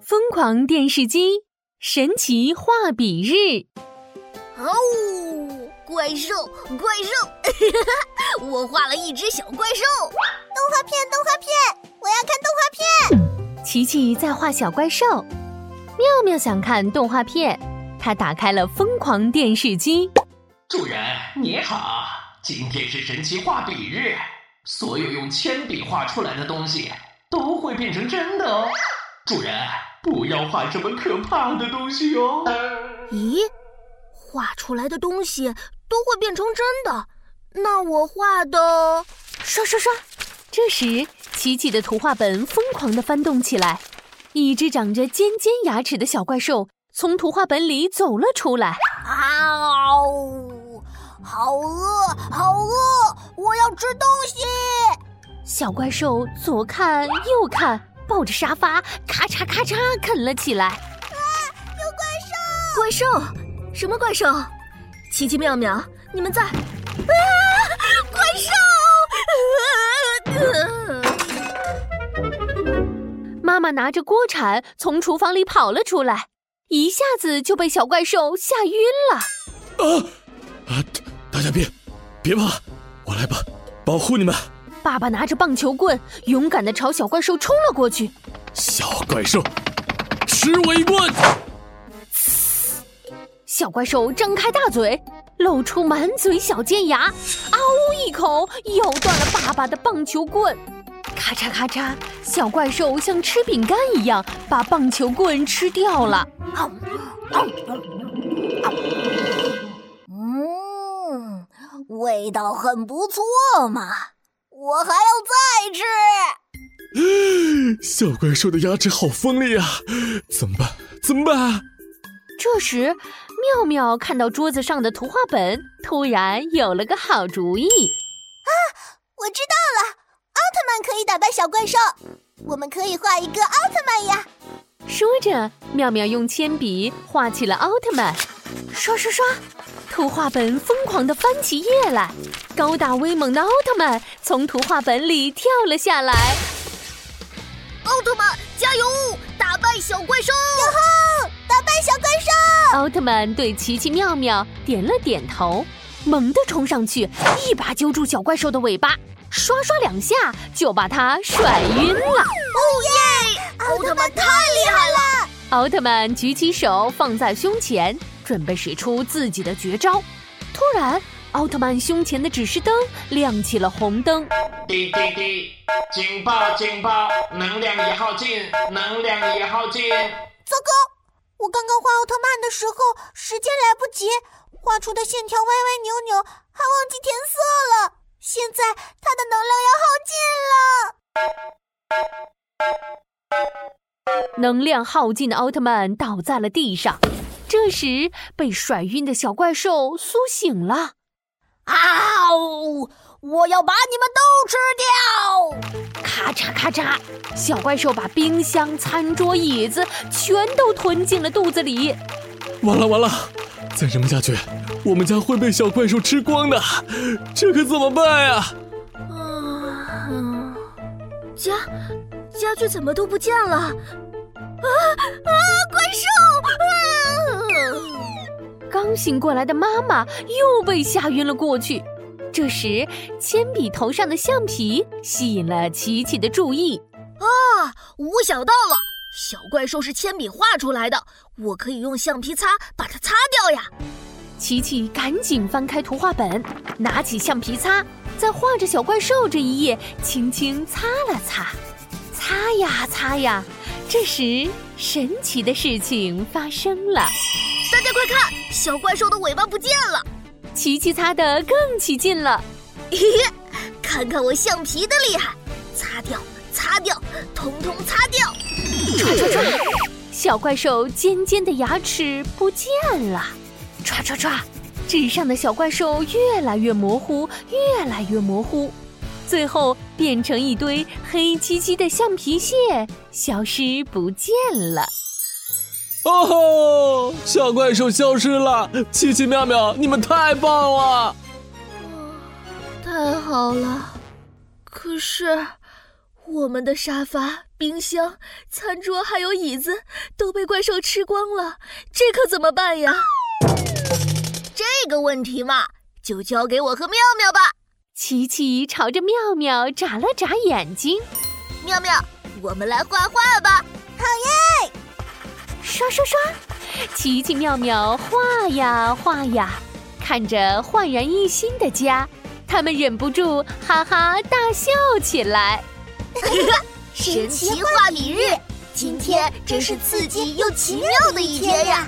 疯狂电视机，神奇画笔日。哦，怪兽，怪兽！我画了一只小怪兽。动画片，动画片，我要看动画片。琪琪在画小怪兽，妙妙想看动画片，他打开了疯狂电视机。主人你好，今天是神奇画笔日，所有用铅笔画出来的东西都会变成真的哦。主人。不要画这么可怕的东西哦！咦，画出来的东西都会变成真的？那我画的……刷刷刷！这时，琪琪的图画本疯狂的翻动起来，一只长着尖尖牙齿的小怪兽从图画本里走了出来。啊呜！好饿，好饿！我要吃东西！小怪兽左看右看。抱着沙发，咔嚓咔嚓啃了起来。啊！有怪兽！怪兽？什么怪兽？奇奇妙妙，你们在？啊！怪兽！妈妈拿着锅铲从厨房里跑了出来，一下子就被小怪兽吓晕了。啊啊！大家别别怕，我来吧，保护你们。爸爸拿着棒球棍，勇敢的朝小怪兽冲了过去。小怪兽，吃我一棍！小怪兽张开大嘴，露出满嘴小尖牙，嗷呜一口咬断了爸爸的棒球棍。咔嚓咔嚓，小怪兽像吃饼干一样把棒球棍吃掉了。嗯，味道很不错嘛。我还要再吃。小怪兽的牙齿好锋利啊！怎么办？怎么办？这时，妙妙看到桌子上的图画本，突然有了个好主意。啊，我知道了！奥特曼可以打败小怪兽，我们可以画一个奥特曼呀！说着，妙妙用铅笔画起了奥特曼。刷刷刷，图画本疯狂地翻起页来，高大威猛的奥特曼从图画本里跳了下来。奥特曼加油，打败小怪兽！哟吼，打败小怪兽！奥特曼对奇奇妙妙点了点头，猛地冲上去，一把揪住小怪兽的尾巴，刷刷两下就把它甩晕了。哦耶！奥特曼太厉害了！奥特曼举起手放在胸前。准备使出自己的绝招，突然，奥特曼胸前的指示灯亮起了红灯。滴滴滴，警报警报，能量已耗尽，能量已耗尽。糟糕！我刚刚画奥特曼的时候，时间来不及，画出的线条歪歪扭扭，还忘记填色了。现在它的能量要耗尽了。能量耗尽的奥特曼倒在了地上。这时，被甩晕的小怪兽苏醒了。啊呜！我要把你们都吃掉！咔嚓咔嚓，小怪兽把冰箱、餐桌、椅子全都吞进了肚子里。完了完了！再这么下去，我们家会被小怪兽吃光的。这可怎么办呀？啊！家家具怎么都不见了？啊啊！怪兽！刚醒过来的妈妈又被吓晕了过去。这时，铅笔头上的橡皮吸引了琪琪的注意。啊，我想到了，小怪兽是铅笔画出来的，我可以用橡皮擦把它擦掉呀。琪琪赶紧翻开图画本，拿起橡皮擦，在画着小怪兽这一页轻轻擦了擦，擦呀擦呀。这时，神奇的事情发生了。大家快看，小怪兽的尾巴不见了！琪琪擦得更起劲了。嘿嘿，看看我橡皮的厉害！擦掉，擦掉，通通擦掉！唰唰唰，小怪兽尖尖的牙齿不见了。唰唰唰，纸上的小怪兽越来越模糊，越来越模糊，最后变成一堆黑漆漆的橡皮屑，消失不见了。哦吼！小怪兽消失了，奇奇妙妙，你们太棒了！太好了，可是我们的沙发、冰箱、餐桌还有椅子都被怪兽吃光了，这可怎么办呀？这个问题嘛，就交给我和妙妙吧。琪琪朝着妙妙眨了眨眼睛。妙妙，我们来画画吧。刷刷刷，奇奇妙妙画呀画呀，看着焕然一新的家，他们忍不住哈哈大笑起来。神奇画笔日，今天真是刺激又奇妙的一天呀！